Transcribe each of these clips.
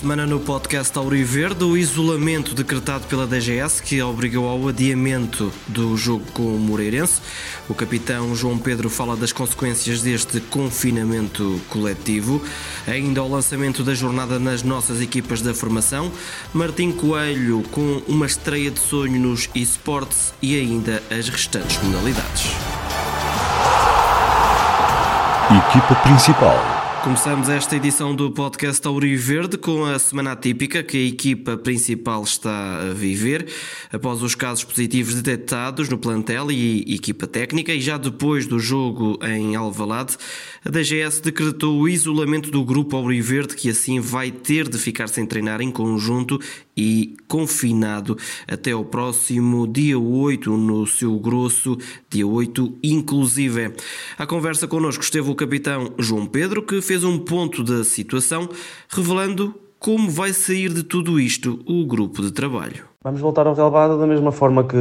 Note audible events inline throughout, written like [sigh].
Semana no podcast Auriverde, o isolamento decretado pela DGS que obrigou ao adiamento do jogo com o Moreirense. O capitão João Pedro fala das consequências deste confinamento coletivo. Ainda o lançamento da jornada nas nossas equipas da formação. Martim Coelho com uma estreia de sonho nos esportes e ainda as restantes modalidades. Equipa principal Começamos esta edição do podcast Auriverde com a semana atípica que a equipa principal está a viver, após os casos positivos detectados no plantel e equipa técnica, e já depois do jogo em Alvalade, a DGS decretou o isolamento do grupo Auriverde, que assim vai ter de ficar sem treinar em conjunto e confinado até o próximo dia 8, no seu grosso, dia 8 inclusive. A conversa connosco esteve o capitão João Pedro, que fez um ponto da situação, revelando como vai sair de tudo isto o grupo de trabalho. Vamos voltar ao relevado da mesma forma que,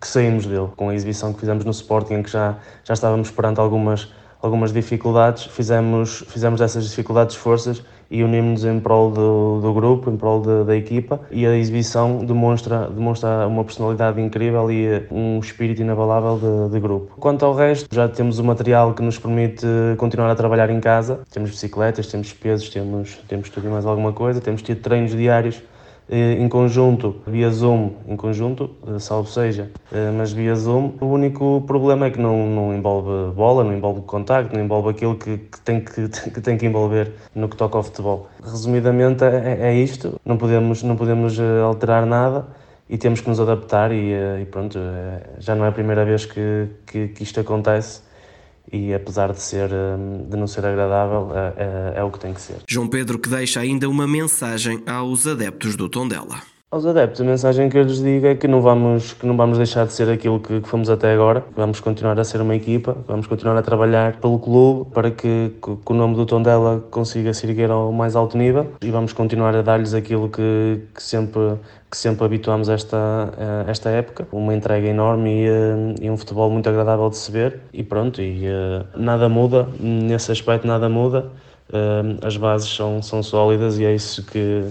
que saímos dele, com a exibição que fizemos no Sporting, em que já, já estávamos perante algumas, algumas dificuldades, fizemos, fizemos essas dificuldades forças e unimos-nos em prol do, do grupo, em prol de, da equipa e a exibição demonstra, demonstra uma personalidade incrível e um espírito inabalável de, de, grupo. Quanto ao resto, já temos o material que nos permite continuar a trabalhar em casa. Temos bicicletas, temos pesos, temos, temos tudo e mais alguma coisa, temos tido treinos diários eh, em conjunto, via Zoom, em conjunto, eh, salvo seja, eh, mas via Zoom. O único problema é que não, não envolve bola, não envolve contacto, não envolve aquilo que, que, tem que, [laughs] que tem que envolver no que toca ao futebol. Resumidamente é, é isto, não podemos, não podemos alterar nada e temos que nos adaptar e, e pronto, já não é a primeira vez que, que, que isto acontece e apesar de ser hum, de não ser agradável é, é, é, o que tem que ser. João Pedro que deixa ainda uma mensagem aos adeptos do Tondela. Aos adeptos, a mensagem que eu lhes digo é que não vamos, que não vamos deixar de ser aquilo que, que fomos até agora. Vamos continuar a ser uma equipa, vamos continuar a trabalhar pelo clube para que, que, que o nome do Tondela consiga se erguer ao mais alto nível e vamos continuar a dar-lhes aquilo que, que sempre que sempre habituamos esta, eh, esta época. Uma entrega enorme e, eh, e, um futebol muito agradável de se ver. E pronto, e uh, nada muda, nesse aspecto nada muda. As bases são, são sólidas e é isso que,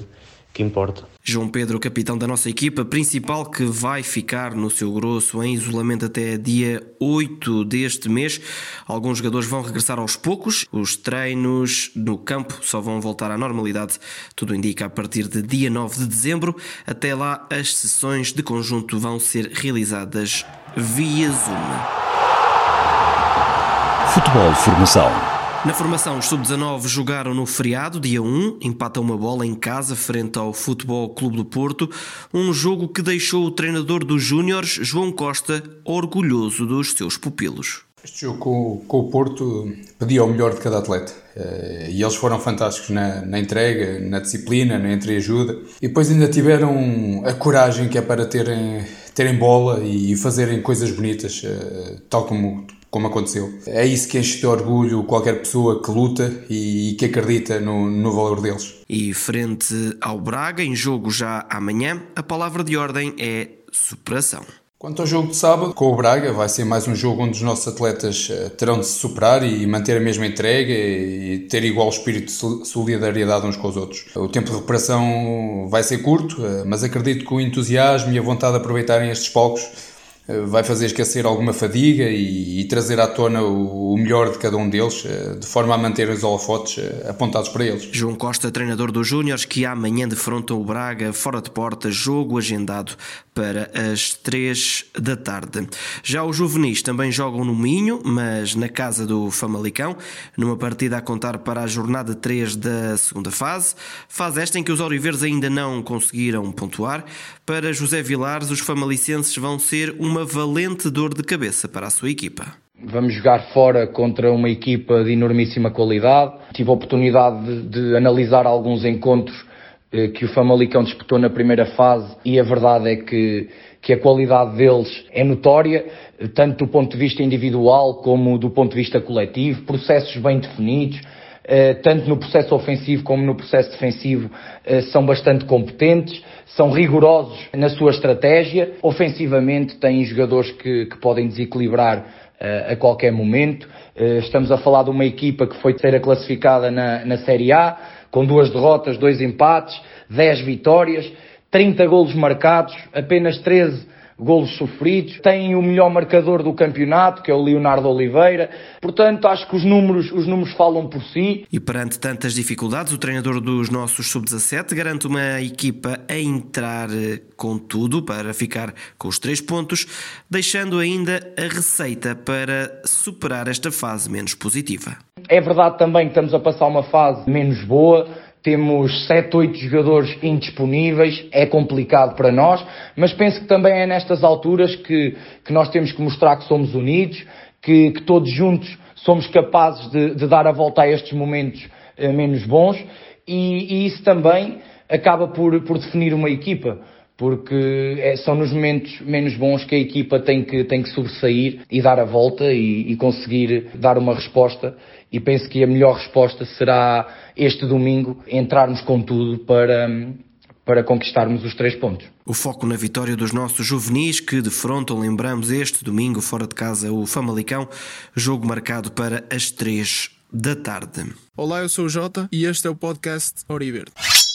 que importa. João Pedro, capitão da nossa equipa principal, que vai ficar no seu grosso em isolamento até dia 8 deste mês. Alguns jogadores vão regressar aos poucos, os treinos no campo só vão voltar à normalidade, tudo indica a partir de dia 9 de dezembro. Até lá, as sessões de conjunto vão ser realizadas via Zoom. Futebol Formação na formação, os sub-19 jogaram no feriado, dia 1, empatam uma bola em casa frente ao Futebol Clube do Porto, um jogo que deixou o treinador dos Júniores, João Costa, orgulhoso dos seus pupilos. Este jogo com, com, o Porto pedia o melhor de cada atleta eh, e eles foram fantásticos na, na entrega, na disciplina, na entreajuda e depois ainda tiveram a coragem que é para terem, terem bola e fazerem coisas bonitas, eh, tal como, como aconteceu. É isso que enche de orgulho qualquer pessoa que luta e, que acredita no, no valor deles. E frente ao Braga, em jogo já amanhã, a palavra de ordem é superação. Quanto ao jogo de sábado, com o Braga, vai ser mais um jogo onde os nossos atletas eh, terão de se superar e manter a mesma entrega e ter igual espírito de solidariedade uns com os outros. O tempo de recuperação vai ser curto, eh, mas acredito que o entusiasmo e a vontade de aproveitarem estes palcos vai fazer esquecer alguma fadiga e, e trazer à tona o, o, melhor de cada um deles, eh, de forma a manter os holofotes eh, apontados para eles. João Costa, treinador dos Júniores, que amanhã defrontam o Braga fora de porta, jogo agendado para as 3 da tarde. Já os juvenis também jogam no Minho, mas na casa do Famalicão, numa partida a contar para a jornada 3 da segunda fase. Fase esta em que os Auriverdes ainda não conseguiram pontuar. Para José Vilares, os famalicenses vão ser uma valente dor de cabeça para a sua equipa. Vamos jogar fora contra uma equipa de enormíssima qualidade. Tive a oportunidade de, de analisar alguns encontros que o Famalicão disputou na primeira fase e a verdade é que, que a qualidade deles é notória, eh, tanto do ponto de vista individual como do ponto de vista coletivo, processos bem definidos, eh, tanto no processo ofensivo como no processo defensivo são bastante competentes, são rigorosos na sua estratégia, ofensivamente têm jogadores que, que podem desequilibrar a qualquer momento. Estamos a falar de uma equipa que foi terceira classificada na, na Série A, com duas derrotas, dois empates, 10 vitórias, 30 golos marcados, apenas 13 golos sofridos, tem o melhor marcador do campeonato, que é o Leonardo Oliveira. Portanto, acho que os números, os números falam por si. E perante tantas dificuldades, o treinador dos nossos sub-17 garante uma equipa a entrar eh, com tudo para ficar com os três pontos, deixando ainda a receita para superar esta fase menos positiva. É verdade também que estamos a passar uma fase menos boa, temos 7, 8 jogadores indisponíveis, é complicado para nós, mas penso que também é nestas alturas que, que nós temos que mostrar que somos unidos, que, que todos juntos somos capazes de, de, dar a volta a estes momentos eh, menos bons e, e, isso também acaba por, por definir uma equipa porque é, são nos momentos menos bons que a equipa tem que, tem que sobressair e dar a volta e, e, conseguir dar uma resposta. E penso que a melhor resposta será este domingo entrarmos com tudo para, para conquistarmos os três pontos. O foco na vitória dos nossos juvenis que defrontam, lembramos, este domingo fora de casa o Famalicão, jogo marcado para as três da tarde. Olá, eu sou o Jota e este é o podcast Oriverde.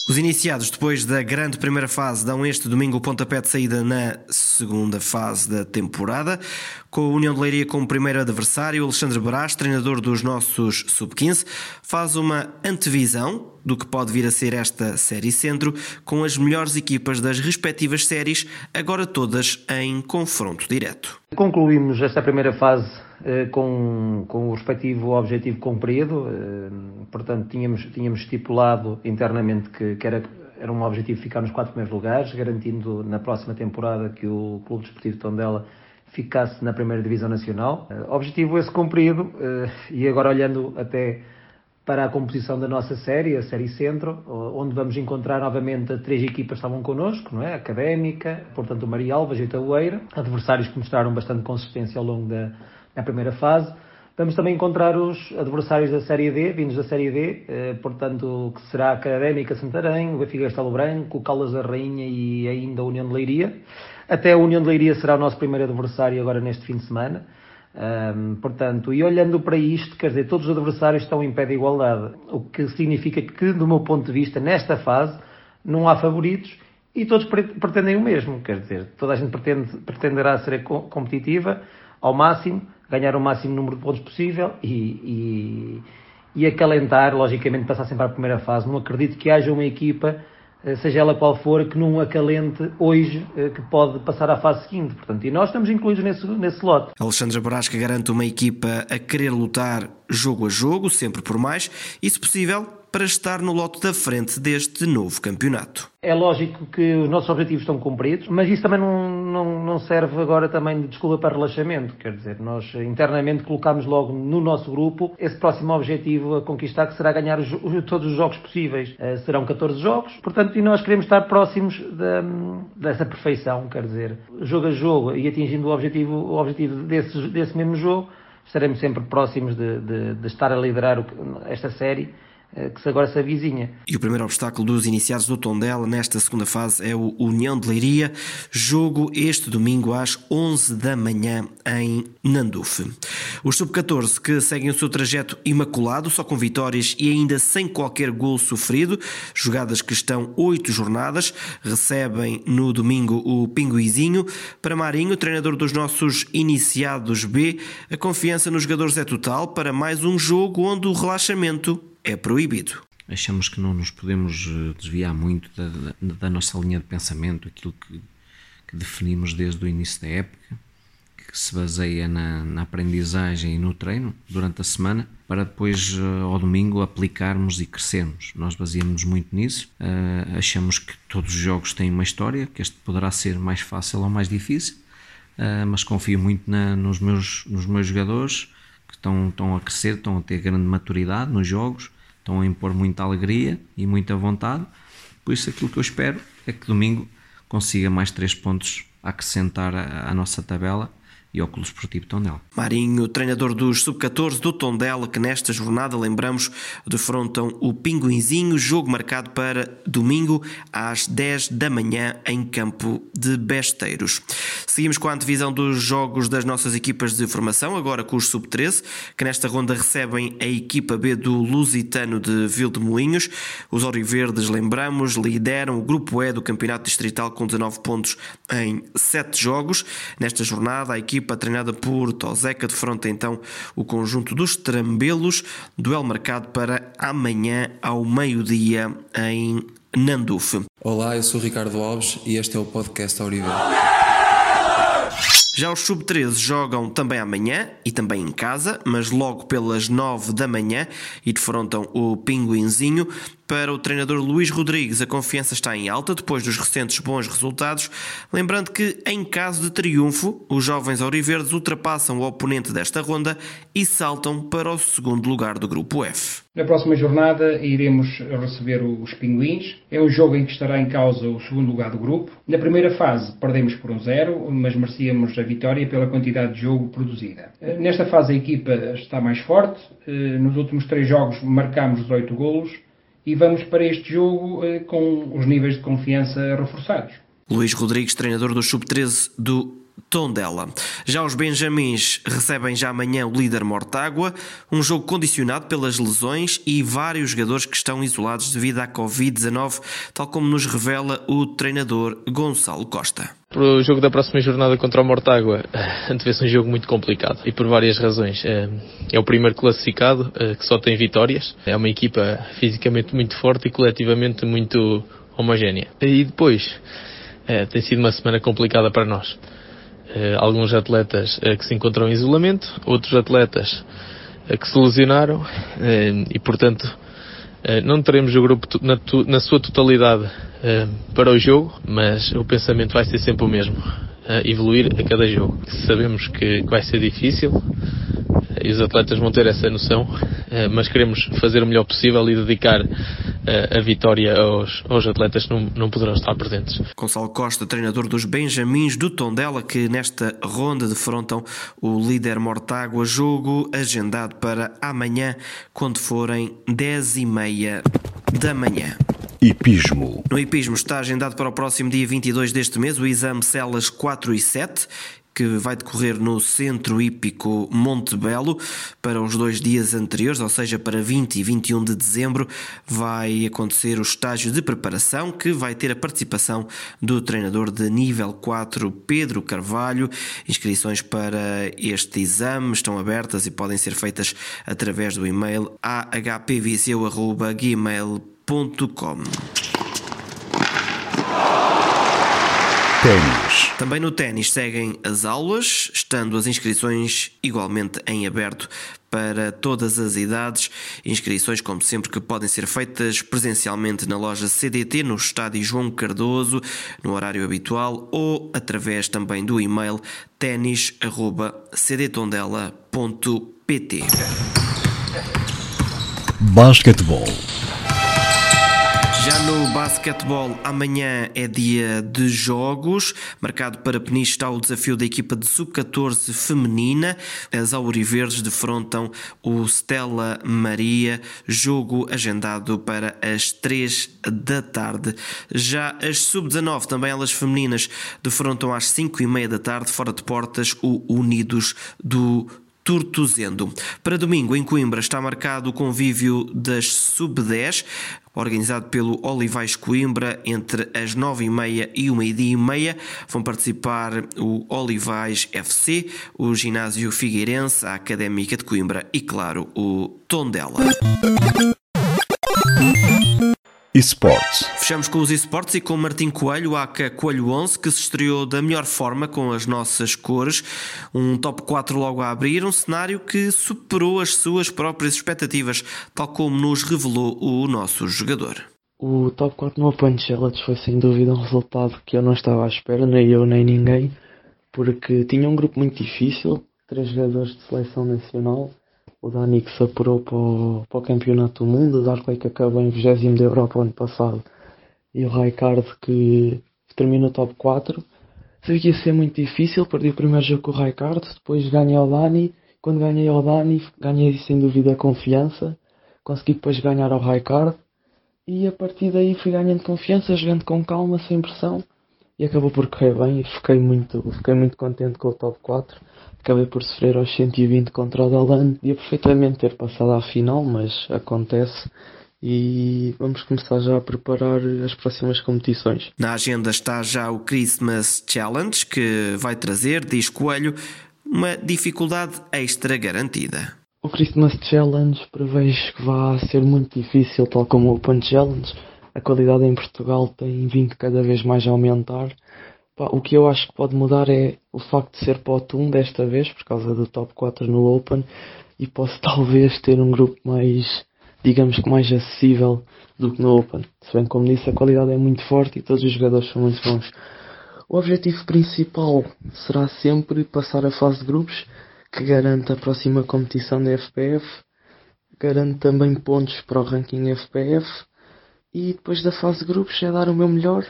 Os iniciados depois da grande primeira fase dão este domingo o pontapé de saída na segunda fase da temporada, com a União de Leiria como primeiro adversário. Alexandre Brás, treinador dos nossos sub-15, faz uma antevisão do que pode vir a ser esta Série Centro, com as melhores equipas das respectivas séries, agora todas em confronto direto. Concluímos esta primeira fase com, com o respectivo objetivo cumprido, eh, portanto tínhamos, tínhamos estipulado internamente que, que era, era um objetivo ficar nos quatro primeiros lugares, garantindo na próxima temporada que o Clube Desportivo Tondela ficasse na primeira divisão nacional. Eh, objetivo esse cumprido e agora olhando até para a composição da nossa série, a série Centro, onde vamos encontrar novamente três equipas que estavam connosco, não é? Académica, portanto o Maria Alves e Itaúeira, adversários que mostraram bastante consistência ao longo da, da primeira fase. Vamos também encontrar os adversários da Série D, vindos da Série D, eh, portanto, que será a Académica Santarém, o Benfica Estalo Branco, o Caldas da Rainha e ainda a União de Leiria. Até a União de Leiria será o nosso primeiro adversário agora neste fim de semana. Um, portanto, e olhando para isto, quer dizer, todos os adversários estão em pé de igualdade, o que significa que, do meu ponto de vista, nesta fase, não há favoritos e todos pretendem o mesmo, quer dizer, toda a gente pretende, pretenderá ser competitiva ao máximo, ganhar o máximo número de pontos possível e, e, e acalentar, logicamente, passar sempre à primeira fase. Não acredito que haja uma equipa eh, seja ela qual for, que não acalente hoje, eh, que pode passar à fase seguinte. Portanto, e nós estamos incluídos nesse, nesse lote. Alexandre Borasca garante uma equipa a querer lutar jogo a jogo, sempre por mais, e se possível, para estar no lote da frente deste novo campeonato. É lógico que os nossos objetivos estão cumpridos, mas isso também não, não, não serve agora também de desculpa para relaxamento. Quer dizer, nós internamente colocamos logo no nosso grupo esse próximo objetivo a conquistar, que será ganhar os, todos os jogos possíveis. Uh, serão 14 jogos, portanto, e nós queremos estar próximos de, dessa perfeição, quer dizer, jogo a jogo e atingindo o objetivo, o objetivo desse, desse mesmo jogo, estaremos sempre próximos de, de, de estar a liderar esta série que agora se avizinha. E o primeiro obstáculo dos iniciados do Tondela nesta segunda fase é o União de Leiria, jogo este domingo às 11 da manhã em Nandufe. Os sub-14 que seguem o seu trajeto imaculado, só com vitórias e ainda sem qualquer gol sofrido, jogadas que estão oito jornadas, recebem no domingo o Pinguizinho. Para Marinho, treinador dos nossos iniciados B, a confiança nos jogadores é total para mais um jogo onde o relaxamento é proibido. Achamos que não nos podemos eh, desviar muito da, da, da nossa linha de pensamento, aquilo que, que, definimos desde o início da época, que se baseia na, na, aprendizagem e no treino durante a semana, para depois, eh, ao domingo, aplicarmos e crescermos. Nós baseamos muito nisso, uh, achamos que todos os jogos têm uma história, que este poderá ser mais fácil ou mais difícil, uh, mas confio muito na, nos, meus, nos meus jogadores, que estão, estão a crescer, estão a ter grande maturidade nos jogos, estão a impor muita alegria e muita vontade. Por isso, aquilo que eu espero é que domingo consiga mais três pontos a acrescentar à, nossa tabela e ao Clube Esportivo Tondela. Marinho, treinador dos Sub-14 do Tondela, que nesta jornada, lembramos, defrontam o Pinguinzinho, jogo marcado para domingo às 10 da manhã em campo de Besteiros. Seguimos com a antevisão dos jogos das nossas equipas de formação, agora com os Sub-13, que nesta ronda recebem a equipa B do Lusitano de Vildemoinhos. Os Oriverdes, lembramos, lideram o grupo E do Campeonato Distrital com 19 pontos em 7 jogos. Nesta jornada, a equipa equipa treinada por Tozeca defronta então o conjunto dos Trambelos, duelo marcado para amanhã ao meio-dia em Nanduf. Olá, eu sou Ricardo Alves e este é o podcast Aurivel. Já os sub-13 jogam também amanhã e também em casa, mas logo pelas 9 da manhã e defrontam o Pinguinzinho. Para o treinador Luís Rodrigues, a confiança está em alta depois dos recentes bons resultados. Lembrando que, em caso de triunfo, os jovens auriverdes ultrapassam o oponente desta ronda e saltam para o segundo lugar do grupo F. Na próxima jornada iremos receber os Pinguins. É um jogo em que estará em causa o segundo lugar do grupo. Na primeira fase perdemos por um zero, mas merecíamos a vitória pela quantidade de jogo produzida. Nesta fase a equipa está mais forte. Nos últimos três jogos marcamos 18 golos e vamos para este jogo eh, com os níveis de confiança reforçados. Luís Rodrigues, treinador do Sub-13 do Tondela. Já os Benjamins recebem já amanhã o líder Mortágua, um jogo condicionado pelas lesões e vários jogadores que estão isolados devido à Covid-19, tal como nos revela o treinador Gonçalo Costa. Para o jogo da próxima jornada contra o Mortágua, antevê-se um jogo muito complicado e por várias razões. É, é o primeiro classificado é, que só tem vitórias, é uma equipa fisicamente muito forte e coletivamente muito homogénea. E depois, tem sido uma semana complicada para nós. Eh, alguns atletas eh, que se encontram em isolamento, outros atletas eh, que se lesionaram e, portanto, não teremos o grupo na, na sua totalidade para o jogo, mas o pensamento vai ser sempre o mesmo, evoluir a cada jogo. Sabemos que vai ser difícil, e os atletas vão ter essa noção, mas queremos fazer o melhor possível e dedicar a vitória aos, aos atletas que não, não poderão estar presentes. Gonçalo Costa, treinador dos Benjamins do Tondela, que nesta ronda defrontam o líder Mortágua, jogo agendado para amanhã, quando forem 10 e meia da manhã. Hipismo. No hipismo está agendado para o próximo dia 22 deste mês o exame Celas 4 e 7 que vai decorrer no Centro Hípico Monte Belo para os dois dias anteriores, ou seja, para 20 e 21 de dezembro, vai acontecer o estágio de preparação que vai ter a participação do treinador de nível 4, Pedro Carvalho. Inscrições para este exame estão abertas e podem ser feitas através do e-mail ahpviseu.gmail.com. Ténis. Também no ténis seguem as aulas, estando as inscrições igualmente em aberto para todas as idades. Inscrições, como sempre, que podem ser feitas presencialmente na loja CDT, no estádio João Cardoso, no horário habitual, ou através também do e-mail ténis.cdtondela.pt. Basquetebol. Já no basquetebol, amanhã é dia de jogos. Marcado para Peniche está o desafio da equipa de sub-14 feminina. As Auriverdes defrontam o Stella Maria. Jogo agendado para as 3 da tarde. Já as sub-19, também elas femininas, defrontam às 5 e meia da tarde, fora de portas, o Unidos do Para domingo, em Coimbra, está marcado o convívio das sub-10 organizado pelo Olivais Coimbra entre as nove e meia e o meio-dia e meia. Vão participar o Olivais FC, o Ginásio Figueirense, a Académica de Coimbra e, claro, o Tondela eSports. Fechamos com os eSports e com Martim Coelho, aka Coelho 11, que se estreou da melhor forma com as nossas cores. Um top 4 logo a abrir, um cenário que superou as suas próprias expectativas, tal como nos revelou o nosso jogador. O top 4 no Open Challenge foi sem dúvida um resultado que eu não estava à espera, nem eu nem ninguém, porque tinha um grupo muito difícil, três jogadores de seleção nacional o Dani que se apurou para o, para o Campeonato do Mundo, o Darkley que acabou em 20 da Europa ano passado e o Raikard que termina top 4. Sabia que ia ser muito difícil, perdi o primeiro jogo com o Raikard, depois ganhei ao Dani. Quando ganhei ao Dani, ganhei sem dúvida a confiança. Consegui depois ganhar ao Raikard. E a partir daí fui ganhando confiança, jogando com calma, sem pressão. E acabou por correr bem fiquei muito, fiquei muito contente com o top 4. Acabei por sofrer aos 120 contra o Dalan. Ia perfeitamente ter passado à final, mas acontece e vamos começar já a preparar as próximas competições. Na agenda está já o Christmas Challenge, que vai trazer, diz Coelho, uma dificuldade extra garantida. O Christmas Challenge prevejo que vai ser muito difícil, tal como o Open Challenge. A qualidade em Portugal tem vindo cada vez mais a aumentar. O que eu acho que pode mudar é o facto de ser pot 1 desta vez, por causa do top 4 no Open, e posso [laughs] talvez ter um grupo mais digamos que mais acessível do que no Open. Se bem como disse, a qualidade é muito forte e todos os jogadores são muito bons. O objetivo principal será sempre passar a fase de grupos, que garante a próxima competição da FPF, garante também pontos para o ranking FPF e depois da fase de grupos é dar o meu melhor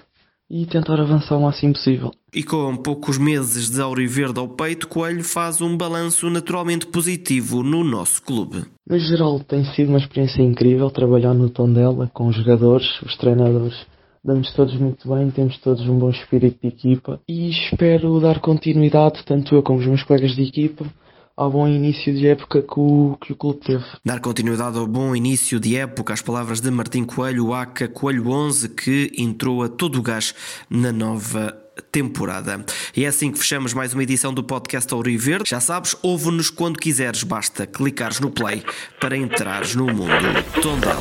e tentar avançar o máximo possível. E com poucos meses de Auriverde ao peito, Coelho faz um balanço naturalmente positivo no nosso clube. No geral, tem sido uma experiência incrível trabalhar no Tondela com os jogadores, os treinadores. Damos todos muito bem, temos todos um bom espírito de equipa e espero dar continuidade, tanto eu como os meus colegas de equipa, ao bom início de época que o, que o clube teve. Dar continuidade ao bom início de época, as palavras de Martim Coelho, ACA Coelho 11, que entrou a todo o gás na nova temporada. E é assim que fechamos mais uma edição do podcast Verde. Já sabes, ouve-nos quando quiseres, basta clicares no play para entrares no mundo Tondela.